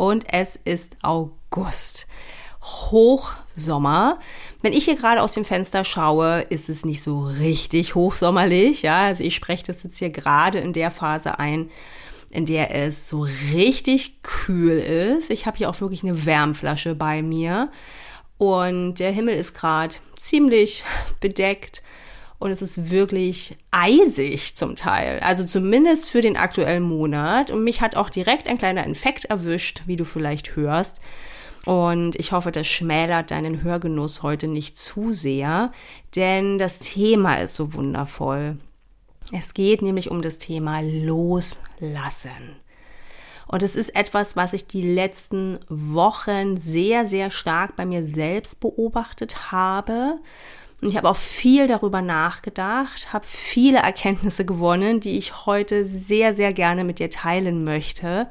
Und es ist August. Hochsommer. Wenn ich hier gerade aus dem Fenster schaue, ist es nicht so richtig hochsommerlich. Ja, also ich spreche das jetzt hier gerade in der Phase ein, in der es so richtig kühl ist. Ich habe hier auch wirklich eine Wärmflasche bei mir und der Himmel ist gerade ziemlich bedeckt und es ist wirklich eisig zum Teil. Also zumindest für den aktuellen Monat. Und mich hat auch direkt ein kleiner Infekt erwischt, wie du vielleicht hörst. Und ich hoffe, das schmälert deinen Hörgenuss heute nicht zu sehr, denn das Thema ist so wundervoll. Es geht nämlich um das Thema Loslassen. Und es ist etwas, was ich die letzten Wochen sehr, sehr stark bei mir selbst beobachtet habe. Und ich habe auch viel darüber nachgedacht, habe viele Erkenntnisse gewonnen, die ich heute sehr, sehr gerne mit dir teilen möchte.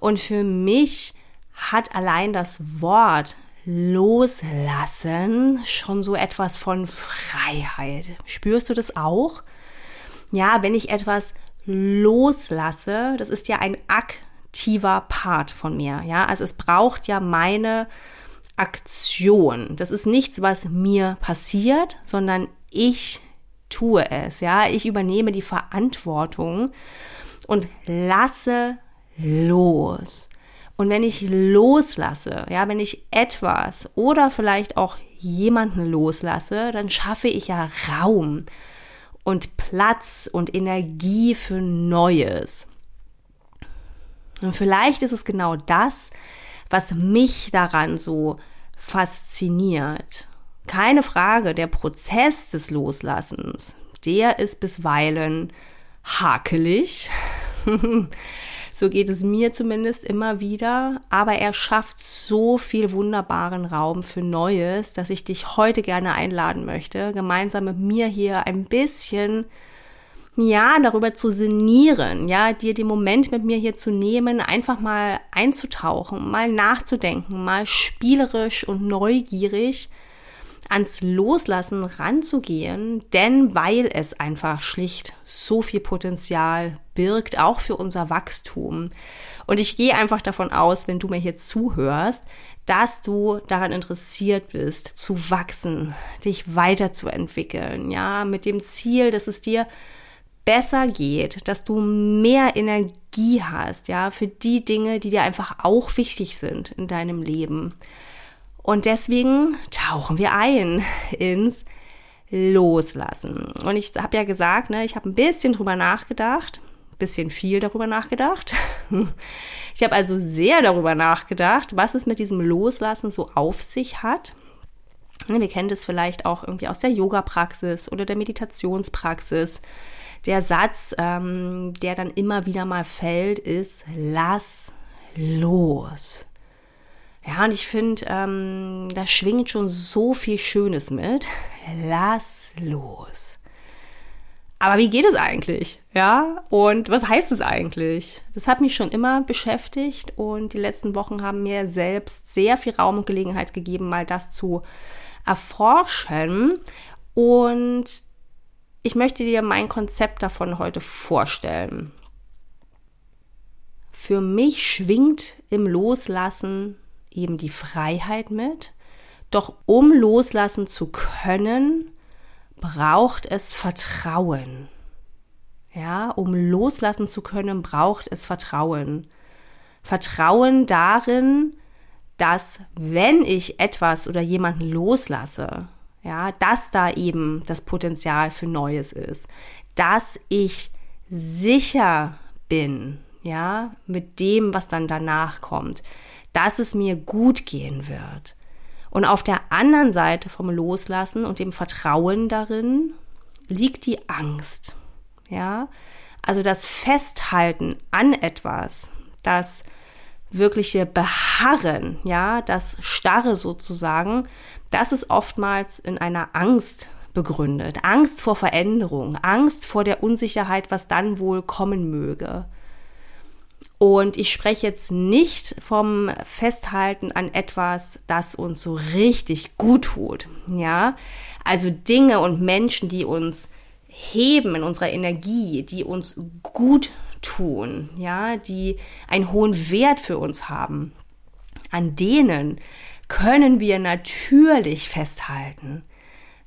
Und für mich hat allein das Wort loslassen schon so etwas von Freiheit. Spürst du das auch? Ja, wenn ich etwas loslasse, das ist ja ein aktiver Part von mir. Ja, also es braucht ja meine Aktion. Das ist nichts, was mir passiert, sondern ich tue es. Ja, ich übernehme die Verantwortung und lasse los. Und wenn ich loslasse, ja, wenn ich etwas oder vielleicht auch jemanden loslasse, dann schaffe ich ja Raum und Platz und Energie für Neues. Und vielleicht ist es genau das, was mich daran so fasziniert. Keine Frage, der Prozess des Loslassens, der ist bisweilen hakelig. So geht es mir zumindest immer wieder. Aber er schafft so viel wunderbaren Raum für Neues, dass ich dich heute gerne einladen möchte, gemeinsam mit mir hier ein bisschen ja, darüber zu sinnieren, ja, dir den Moment mit mir hier zu nehmen, einfach mal einzutauchen, mal nachzudenken, mal spielerisch und neugierig ans Loslassen ranzugehen, denn weil es einfach schlicht so viel Potenzial birgt, auch für unser Wachstum. Und ich gehe einfach davon aus, wenn du mir hier zuhörst, dass du daran interessiert bist, zu wachsen, dich weiterzuentwickeln, ja, mit dem Ziel, dass es dir besser geht, dass du mehr Energie hast, ja, für die Dinge, die dir einfach auch wichtig sind in deinem Leben. Und deswegen tauchen wir ein ins Loslassen. Und ich habe ja gesagt, ne, ich habe ein bisschen drüber nachgedacht, ein bisschen viel darüber nachgedacht. Ich habe also sehr darüber nachgedacht, was es mit diesem Loslassen so auf sich hat. Ne, wir kennen das vielleicht auch irgendwie aus der Yoga-Praxis oder der Meditationspraxis. Der Satz, ähm, der dann immer wieder mal fällt, ist, lass los. Ja, und ich finde, ähm, da schwingt schon so viel Schönes mit. Lass los. Aber wie geht es eigentlich? Ja, und was heißt es eigentlich? Das hat mich schon immer beschäftigt und die letzten Wochen haben mir selbst sehr viel Raum und Gelegenheit gegeben, mal das zu erforschen. Und ich möchte dir mein Konzept davon heute vorstellen. Für mich schwingt im Loslassen eben die Freiheit mit. Doch um loslassen zu können, braucht es Vertrauen. Ja, um loslassen zu können, braucht es Vertrauen. Vertrauen darin, dass wenn ich etwas oder jemanden loslasse, ja, dass da eben das Potenzial für Neues ist, dass ich sicher bin, ja, mit dem, was dann danach kommt, dass es mir gut gehen wird. Und auf der anderen Seite vom Loslassen und dem Vertrauen darin liegt die Angst. Ja, also das Festhalten an etwas, das wirkliche Beharren, ja, das Starre sozusagen, das ist oftmals in einer Angst begründet. Angst vor Veränderung, Angst vor der Unsicherheit, was dann wohl kommen möge. Und ich spreche jetzt nicht vom Festhalten an etwas, das uns so richtig gut tut. Ja, also Dinge und Menschen, die uns heben in unserer Energie, die uns gut tun, ja, die einen hohen Wert für uns haben. An denen können wir natürlich festhalten.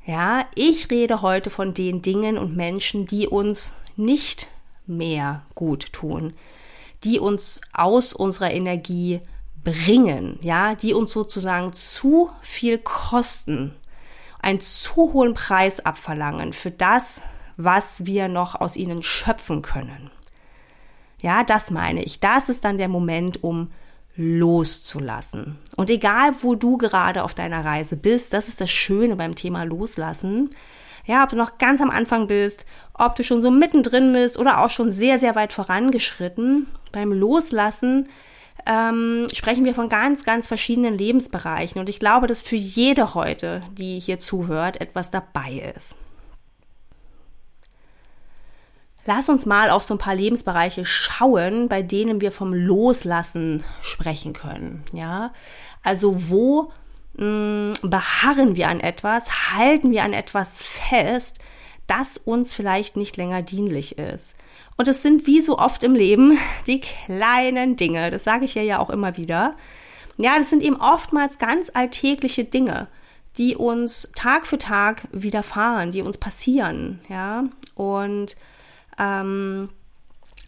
Ja, ich rede heute von den Dingen und Menschen, die uns nicht mehr gut tun, die uns aus unserer Energie bringen, ja, die uns sozusagen zu viel kosten, einen zu hohen Preis abverlangen für das, was wir noch aus ihnen schöpfen können. Ja, das meine ich. Das ist dann der Moment, um loszulassen. Und egal, wo du gerade auf deiner Reise bist, das ist das Schöne beim Thema Loslassen. Ja, ob du noch ganz am Anfang bist, ob du schon so mittendrin bist oder auch schon sehr, sehr weit vorangeschritten. Beim Loslassen ähm, sprechen wir von ganz, ganz verschiedenen Lebensbereichen. Und ich glaube, dass für jede heute, die hier zuhört, etwas dabei ist. Lass uns mal auf so ein paar Lebensbereiche schauen, bei denen wir vom Loslassen sprechen können. Ja, also wo mh, mm, beharren wir an etwas, halten wir an etwas fest, das uns vielleicht nicht länger dienlich ist. Und es sind wie so oft im Leben die kleinen Dinge. Das sage ich ja ja auch immer wieder. Ja, das sind eben oftmals ganz alltägliche Dinge, die uns Tag für Tag widerfahren, die uns passieren. Ja, und ähm,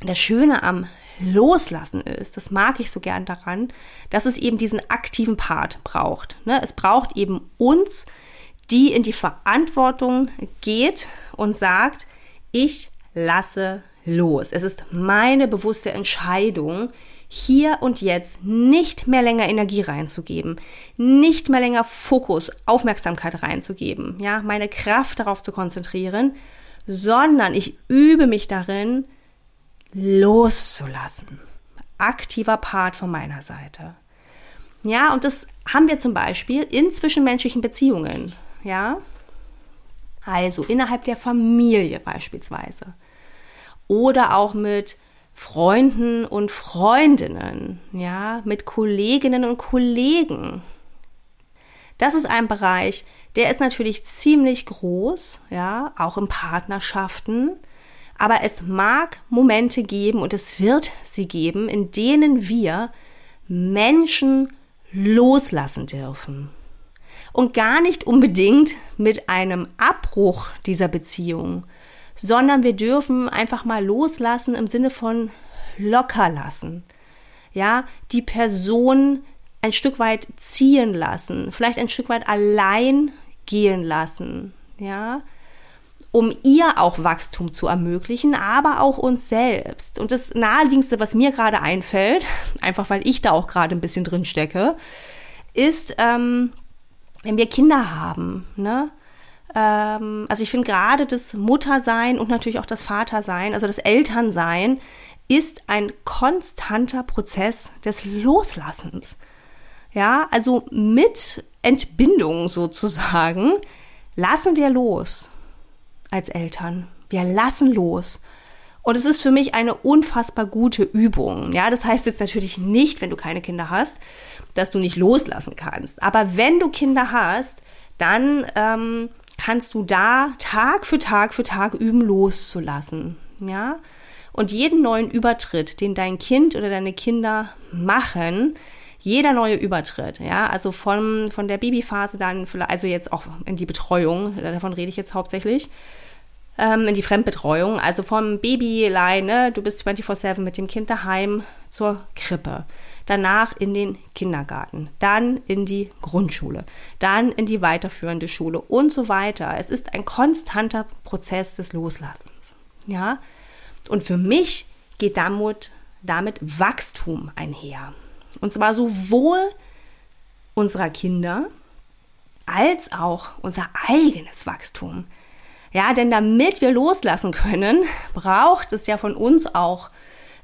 das Schöne am Loslassen ist, das mag ich so gern daran, dass es eben diesen aktiven Part braucht. Ne? Es braucht eben uns, die in die Verantwortung geht und sagt, ich lasse los. Es ist meine bewusste Entscheidung, hier und jetzt nicht mehr länger Energie reinzugeben, nicht mehr länger Fokus, Aufmerksamkeit reinzugeben, ja, meine Kraft darauf zu konzentrieren, sondern ich übe mich darin, loszulassen. Aktiver Part von meiner Seite. Ja, und das haben wir zum Beispiel in zwischenmenschlichen Beziehungen. Ja, also innerhalb der Familie beispielsweise. Oder auch mit Freunden und Freundinnen, ja, mit Kolleginnen und Kollegen. Das ist ein Bereich, der ist natürlich ziemlich groß, ja, auch in Partnerschaften. Aber es mag Momente geben und es wird sie geben, in denen wir Menschen loslassen dürfen. Und gar nicht unbedingt mit einem Abbruch dieser Beziehung, sondern wir dürfen einfach mal loslassen im Sinne von locker lassen. Ja, die Person ein Stück weit ziehen lassen, vielleicht ein Stück weit allein gehen lassen, ja, um ihr auch Wachstum zu ermöglichen, aber auch uns selbst. Und das naheliegendste, was mir gerade einfällt, einfach weil ich da auch gerade ein bisschen drin stecke, ist, ähm, wenn wir Kinder haben, ne? Ähm, also ich finde gerade das Muttersein und natürlich auch das Vatersein, also das Elternsein, ist ein konstanter Prozess des Loslassens. Ja, also mit Entbindung sozusagen lassen wir los als Eltern. Wir lassen los. Und es ist für mich eine unfassbar gute Übung. Ja, das heißt jetzt natürlich nicht, wenn du keine Kinder hast, dass du nicht loslassen kannst. Aber wenn du Kinder hast, dann ähm, kannst du da Tag für Tag für Tag üben, loszulassen. Ja, und jeden neuen Übertritt, den dein Kind oder deine Kinder machen, jeder neue Übertritt, ja, also von, von der Babyphase dann, also jetzt auch in die Betreuung, davon rede ich jetzt hauptsächlich, ähm, in die Fremdbetreuung, also vom Babylein, ne, du bist 24-7 mit dem Kind daheim zur Krippe, danach in den Kindergarten, dann in die Grundschule, dann in die weiterführende Schule und so weiter. Es ist ein konstanter Prozess des Loslassens, ja, und für mich geht damit, damit Wachstum einher. Und zwar sowohl unserer Kinder als auch unser eigenes Wachstum. Ja, denn damit wir loslassen können, braucht es ja von uns auch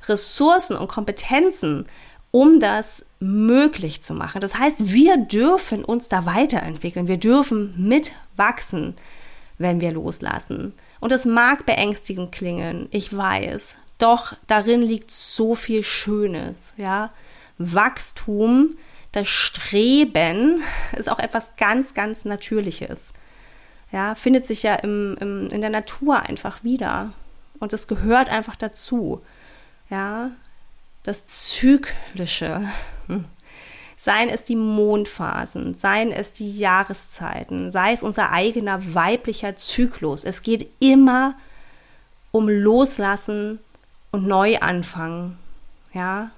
Ressourcen und Kompetenzen, um das möglich zu machen. Das heißt, wir dürfen uns da weiterentwickeln. Wir dürfen mitwachsen, wenn wir loslassen. Und es mag beängstigend klingen, ich weiß. Doch darin liegt so viel Schönes, ja. Wachstum, das Streben ist auch etwas ganz, ganz Natürliches. Ja, findet sich ja im, im, in der Natur einfach wieder. Und es gehört einfach dazu. Ja, das Zyklische. Seien es die Mondphasen, seien es die Jahreszeiten, sei es unser eigener weiblicher Zyklus. Es geht immer um Loslassen und Neuanfangen. Ja,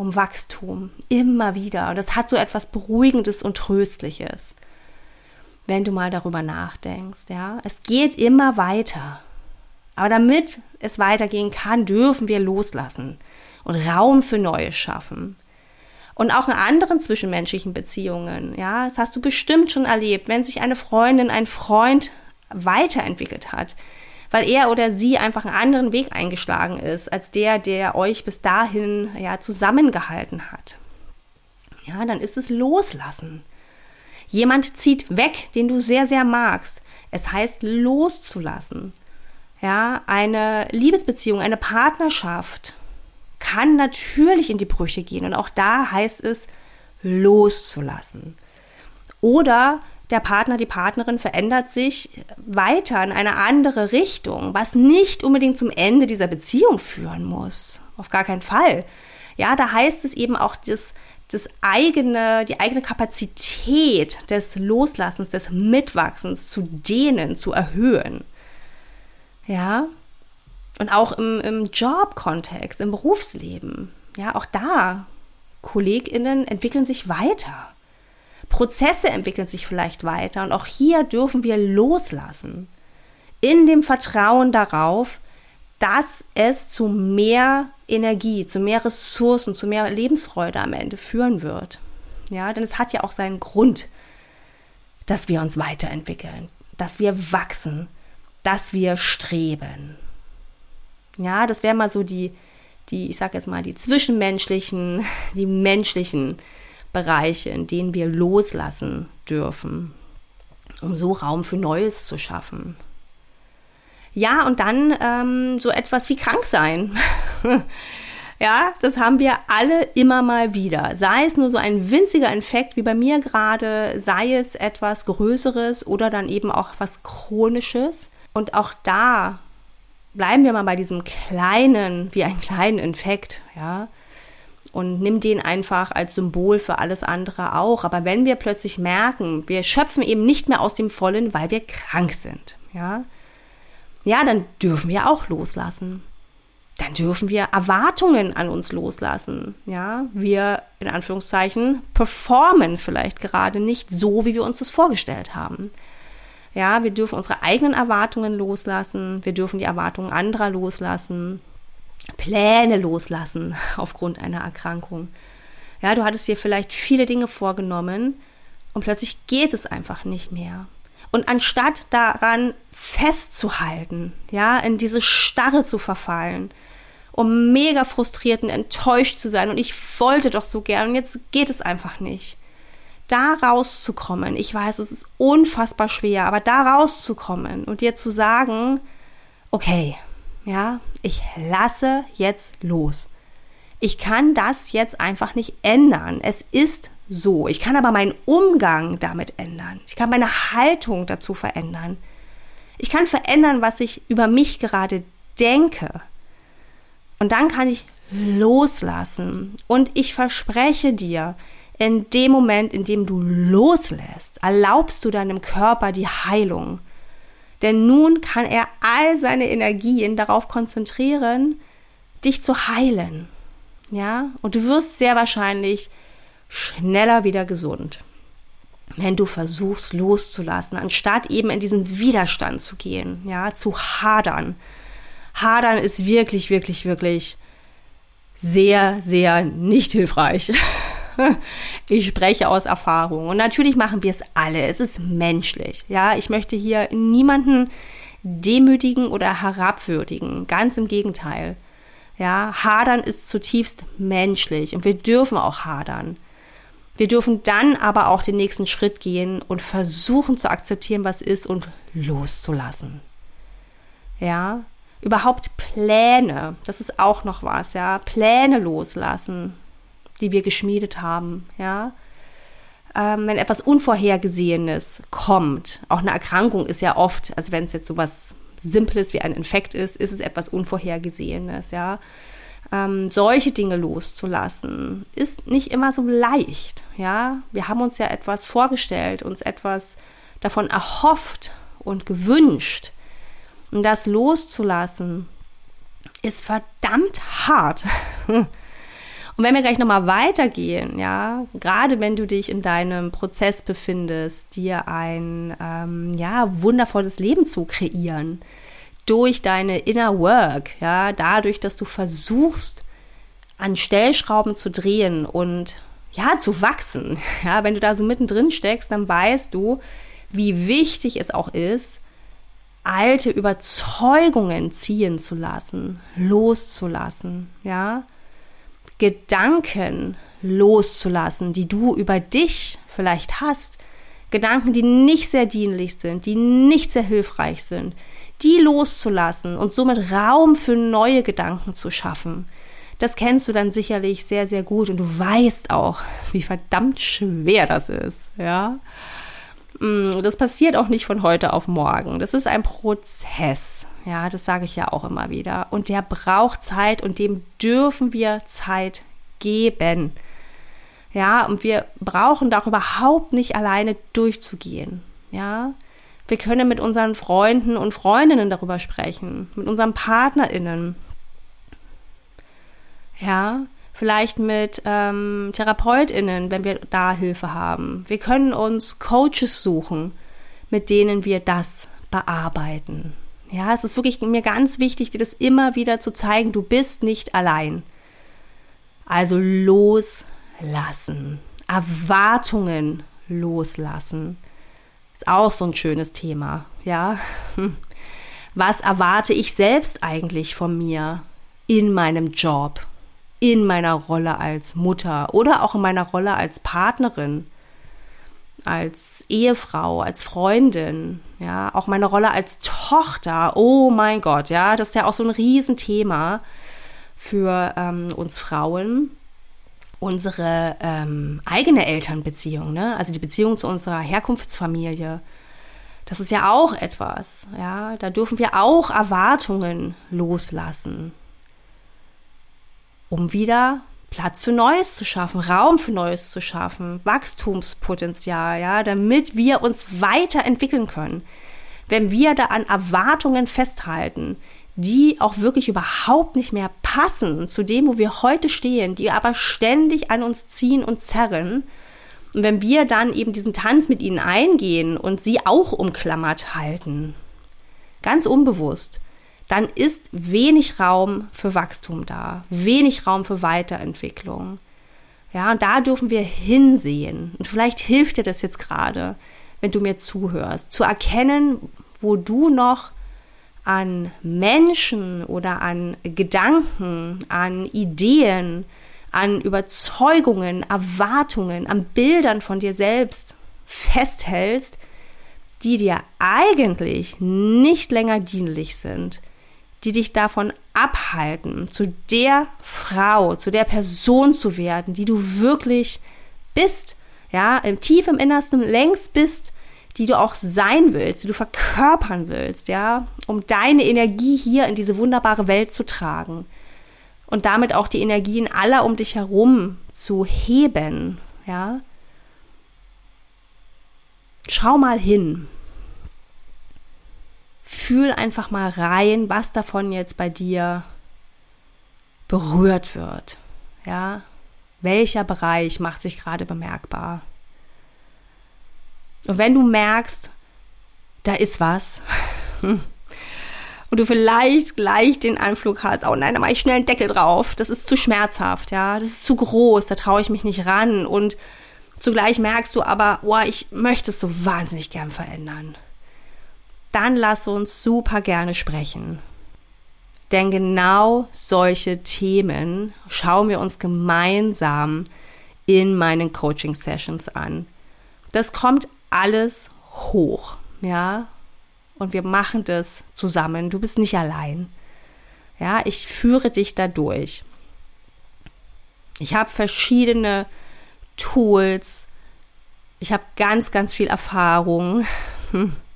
um Wachstum. Immer wieder. Und das hat so etwas Beruhigendes und Tröstliches. Wenn du mal darüber nachdenkst, ja. Es geht immer weiter. Aber damit es weitergehen kann, dürfen wir loslassen und Raum für Neues schaffen. Und auch in anderen zwischenmenschlichen Beziehungen, ja, das hast du bestimmt schon erlebt, wenn sich eine Freundin, ein Freund weiterentwickelt hat, weil er oder sie einfach einen anderen Weg eingeschlagen ist, als der, der euch bis dahin ja zusammengehalten hat. Ja, dann ist es loslassen. Jemand zieht weg, den du sehr, sehr magst. Es heißt loszulassen. Ja, eine Liebesbeziehung, eine Partnerschaft kann natürlich in die Brüche gehen. Und auch da heißt es, loszulassen. Oder der Partner, die Partnerin verändert sich weiter in eine andere Richtung, was nicht unbedingt zum Ende dieser Beziehung führen muss. Auf gar keinen Fall. Ja, da heißt es eben auch, das, das eigene, die eigene Kapazität des Loslassens, des Mitwachsens zu dehnen, zu erhöhen. Ja, und auch im, im Jobkontext, im Berufsleben. Ja, auch da, KollegInnen entwickeln sich weiter. Prozesse entwickeln sich vielleicht weiter. Und auch hier dürfen wir loslassen. In dem Vertrauen darauf, dass es zu mehr Energie, zu mehr Ressourcen, zu mehr Lebensfreude am Ende führen wird. Ja, denn es hat ja auch seinen Grund, dass wir uns weiterentwickeln, dass wir wachsen, dass wir streben. Ja, das wäre mal so die, die, ich sag jetzt mal, die zwischenmenschlichen, die menschlichen Bereiche, in denen wir loslassen dürfen, um so Raum für Neues zu schaffen. Ja, und dann ähm, so etwas wie krank sein. ja, das haben wir alle immer mal wieder. Sei es nur so ein winziger Infekt wie bei mir gerade, sei es etwas Größeres oder dann eben auch was Chronisches. Und auch da bleiben wir mal bei diesem kleinen, wie ein kleinen Infekt, ja, und nimm den einfach als Symbol für alles andere auch. Aber wenn wir plötzlich merken, wir schöpfen eben nicht mehr aus dem Vollen, weil wir krank sind, ja, ja, dann dürfen wir auch loslassen. Dann dürfen wir Erwartungen an uns loslassen. Ja, wir in Anführungszeichen performen vielleicht gerade nicht so, wie wir uns das vorgestellt haben. Ja, wir dürfen unsere eigenen Erwartungen loslassen, wir dürfen die Erwartungen anderer loslassen, Pläne loslassen aufgrund einer Erkrankung. Ja, du hattest dir vielleicht viele Dinge vorgenommen und plötzlich geht es einfach nicht mehr. Und anstatt daran festzuhalten, ja, in diese Starre zu verfallen, um mega frustriert und enttäuscht zu sein und ich wollte doch so gern und jetzt geht es einfach nicht da rauszukommen, ich weiß, es ist unfassbar schwer, aber da rauszukommen und dir zu sagen, okay, ja, ich lasse jetzt los. Ich kann das jetzt einfach nicht ändern. Es ist so. Ich kann aber meinen Umgang damit ändern. Ich kann meine Haltung dazu verändern. Ich kann verändern, was ich über mich gerade denke. Und dann kann ich loslassen. Und ich verspreche dir, in dem Moment, in dem du loslässt, erlaubst du deinem Körper die Heilung. Denn nun kann er all seine Energien darauf konzentrieren, dich zu heilen. Ja? Und du wirst sehr wahrscheinlich schneller wieder gesund. Wenn du versuchst loszulassen, anstatt eben in diesen Widerstand zu gehen, ja, zu hadern. Hadern ist wirklich, wirklich, wirklich sehr, sehr nicht hilfreich. ich spreche aus Erfahrung. Und natürlich machen wir es alle. Es ist menschlich. Ja, ich möchte hier niemanden demütigen oder herabwürdigen. Ganz im Gegenteil. Ja, hadern ist zutiefst menschlich und wir dürfen auch hadern. Wir dürfen dann aber auch den nächsten Schritt gehen und versuchen zu akzeptieren, was ist und loszulassen. Ja, überhaupt Pläne, das ist auch noch was, ja, Pläne loslassen, die wir geschmiedet haben, ja. Ähm, wenn etwas Unvorhergesehenes kommt, auch eine Erkrankung ist ja oft, also wenn es jetzt so was Simples wie ein Infekt ist, ist es etwas Unvorhergesehenes, ja. Ähm, solche Dinge loszulassen, ist nicht immer so leicht, ja. Wir haben uns ja etwas vorgestellt, uns etwas davon erhofft und gewünscht. Und das loszulassen, ist verdammt hart. Und wenn wir gleich nochmal weitergehen, ja, gerade wenn du dich in deinem Prozess befindest, dir ein ähm, ja, wundervolles Leben zu kreieren, durch deine Inner Work, ja, dadurch, dass du versuchst, an Stellschrauben zu drehen und ja, zu wachsen. Ja, wenn du da so mittendrin steckst, dann weißt du, wie wichtig es auch ist, alte Überzeugungen ziehen zu lassen, loszulassen, ja. Gedanken loszulassen, die du über dich vielleicht hast. Gedanken, die nicht sehr dienlich sind, die nicht sehr hilfreich sind, die loszulassen und somit Raum für neue Gedanken zu schaffen. Das kennst du dann sicherlich sehr, sehr gut und du weißt auch, wie verdammt schwer das ist, ja. Mm, das passiert auch nicht von heute auf morgen. Das ist ein Prozess. Ja, das sage ich ja auch immer wieder. Und der braucht Zeit und dem dürfen wir Zeit geben. Ja, und wir brauchen da auch überhaupt nicht alleine durchzugehen. Ja, wir können mit unseren Freunden und Freundinnen darüber sprechen, mit unseren PartnerInnen. Ja, vielleicht mit ähm, TherapeutInnen, wenn wir da Hilfe haben. Wir können uns Coaches suchen, mit denen wir das bearbeiten. Ja, es ist wirklich mir ganz wichtig, dir das immer wieder zu zeigen, du bist nicht allein. Also loslassen, Erwartungen loslassen. Ist auch so ein schönes Thema, ja. Was erwarte ich selbst eigentlich von mir in meinem Job? in meiner Rolle als Mutter oder auch in meiner Rolle als Partnerin, als Ehefrau, als Freundin, ja, auch meine Rolle als Tochter. Oh mein Gott, ja, das ist ja auch so ein Riesenthema für ähm, uns Frauen. Unsere ähm, eigene Elternbeziehung, ne? also die Beziehung zu unserer Herkunftsfamilie. Das ist ja auch etwas, ja. Da dürfen wir auch Erwartungen loslassen um wieder Platz für Neues zu schaffen, Raum für Neues zu schaffen, Wachstumspotenzial, ja, damit wir uns weiterentwickeln können. Wenn wir da an Erwartungen festhalten, die auch wirklich überhaupt nicht mehr passen zu dem, wo wir heute stehen, die aber ständig an uns ziehen und zerren, und wenn wir dann eben diesen Tanz mit ihnen eingehen und sie auch umklammert halten, ganz unbewusst, dann ist wenig Raum für Wachstum da, wenig Raum für Weiterentwicklung. Ja, und da dürfen wir hinsehen. Und vielleicht hilft dir das jetzt gerade, wenn du mir zuhörst, zu erkennen, wo du noch an Menschen oder an Gedanken, an Ideen, an Überzeugungen, Erwartungen, an Bildern von dir selbst festhältst, die dir eigentlich nicht länger dienlich sind, die dich davon abhalten, zu der Frau, zu der Person zu werden, die du wirklich bist, ja, im tief im Innersten längst bist, die du auch sein willst, die du verkörpern willst, ja, um deine Energie hier in diese wunderbare Welt zu tragen und damit auch die Energien aller um dich herum zu heben, ja. Schau mal hin, fühl einfach mal rein, was davon jetzt bei dir berührt wird. Ja, welcher Bereich macht sich gerade bemerkbar? Und wenn du merkst, da ist was, und du vielleicht gleich den Anflug hast, oh nein, da mache ich schnell einen Deckel drauf, das ist zu schmerzhaft, ja, das ist zu groß, da traue ich mich nicht ran und zugleich merkst du aber, oh, ich möchte es so wahnsinnig gern verändern dann lass uns super gerne sprechen. Denn genau solche Themen schauen wir uns gemeinsam in meinen Coaching Sessions an. Das kommt alles hoch, ja? Und wir machen das zusammen. Du bist nicht allein. Ja, ich führe dich da durch. Ich habe verschiedene Tools. Ich habe ganz, ganz viel Erfahrung.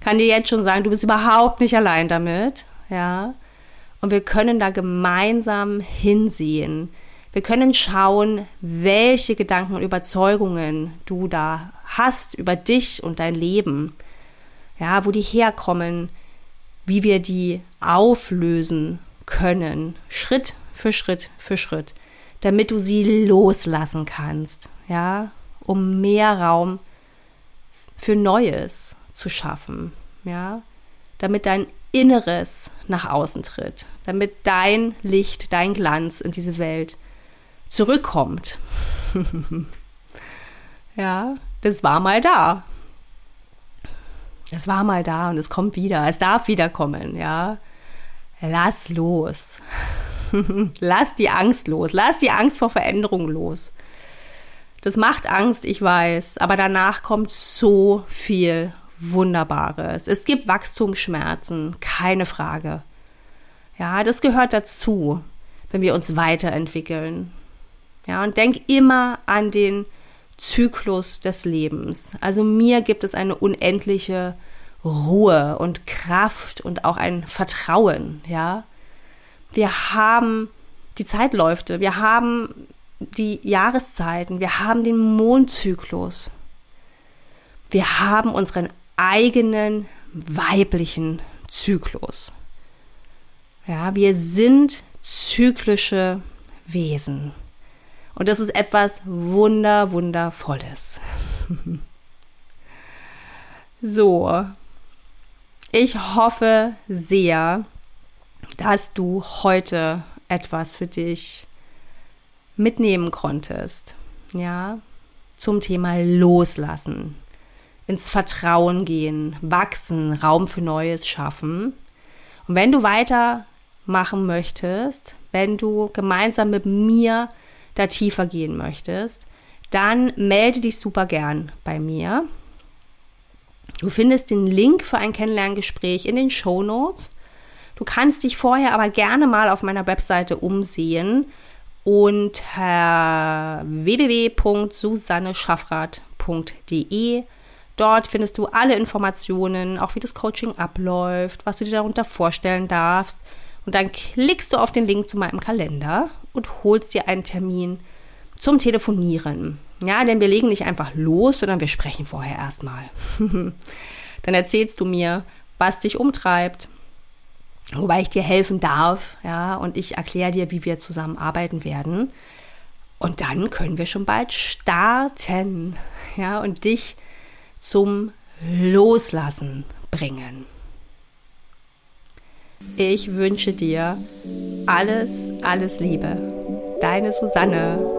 Kann dir jetzt schon sagen, du bist überhaupt nicht allein damit. Ja. Und wir können da gemeinsam hinsehen. Wir können schauen, welche Gedanken und Überzeugungen du da hast über dich und dein Leben. Ja, wo die herkommen, wie wir die auflösen können, Schritt für Schritt für Schritt, damit du sie loslassen kannst, ja, um mehr Raum für Neues zu schaffen, ja, damit dein Inneres nach außen tritt, damit dein Licht, dein Glanz in diese Welt zurückkommt. ja, das war mal da. Es war mal da und es kommt wieder. Es darf wiederkommen, ja. Lass los. Lass die Angst los. Lass die Angst vor Veränderung los. Das macht Angst, ich weiß, aber danach kommt so viel Wunderbares. Es gibt Wachstumsschmerzen, keine Frage. Ja, das gehört dazu, wenn wir uns weiterentwickeln. Ja, und denk immer an den Zyklus des Lebens. Also mir gibt es eine unendliche Ruhe und Kraft und auch ein Vertrauen, ja. Wir haben die Zeitläufe, wir haben die Jahreszeiten, wir haben den Mondzyklus. Wir haben unseren eigenen weiblichen Zyklus. Ja, wir sind zyklische Wesen. Und das ist etwas wunder, wundervolles. so. Ich hoffe sehr, dass du heute etwas für dich mitnehmen konntest. Ja, zum Thema Loslassen, ins Vertrauen gehen, wachsen, Raum für Neues schaffen. Und wenn du weitermachen möchtest, wenn du gemeinsam mit mir da tiefer gehen möchtest, dann melde dich super gern bei mir. Du findest den Link für ein Kennenlerngespräch in den Show Notes. Du kannst dich vorher aber gerne mal auf meiner Webseite umsehen unter www.susanneschaffrath.de. Dort findest du alle Informationen, auch wie das Coaching abläuft, was du dir darunter vorstellen darfst. Und dann klickst du auf den Link zu meinem Kalender und holst dir einen Termin zum Telefonieren. Ja, denn wir legen nicht einfach los, sondern wir sprechen vorher erstmal. dann erzählst du mir, was dich umtreibt, wobei ich dir helfen darf, ja, und ich erkläre dir, wie wir zusammenarbeiten werden. Und dann können wir schon bald starten, ja, und dich zum Loslassen bringen. Ich wünsche dir alles, alles Liebe. Deine Susanne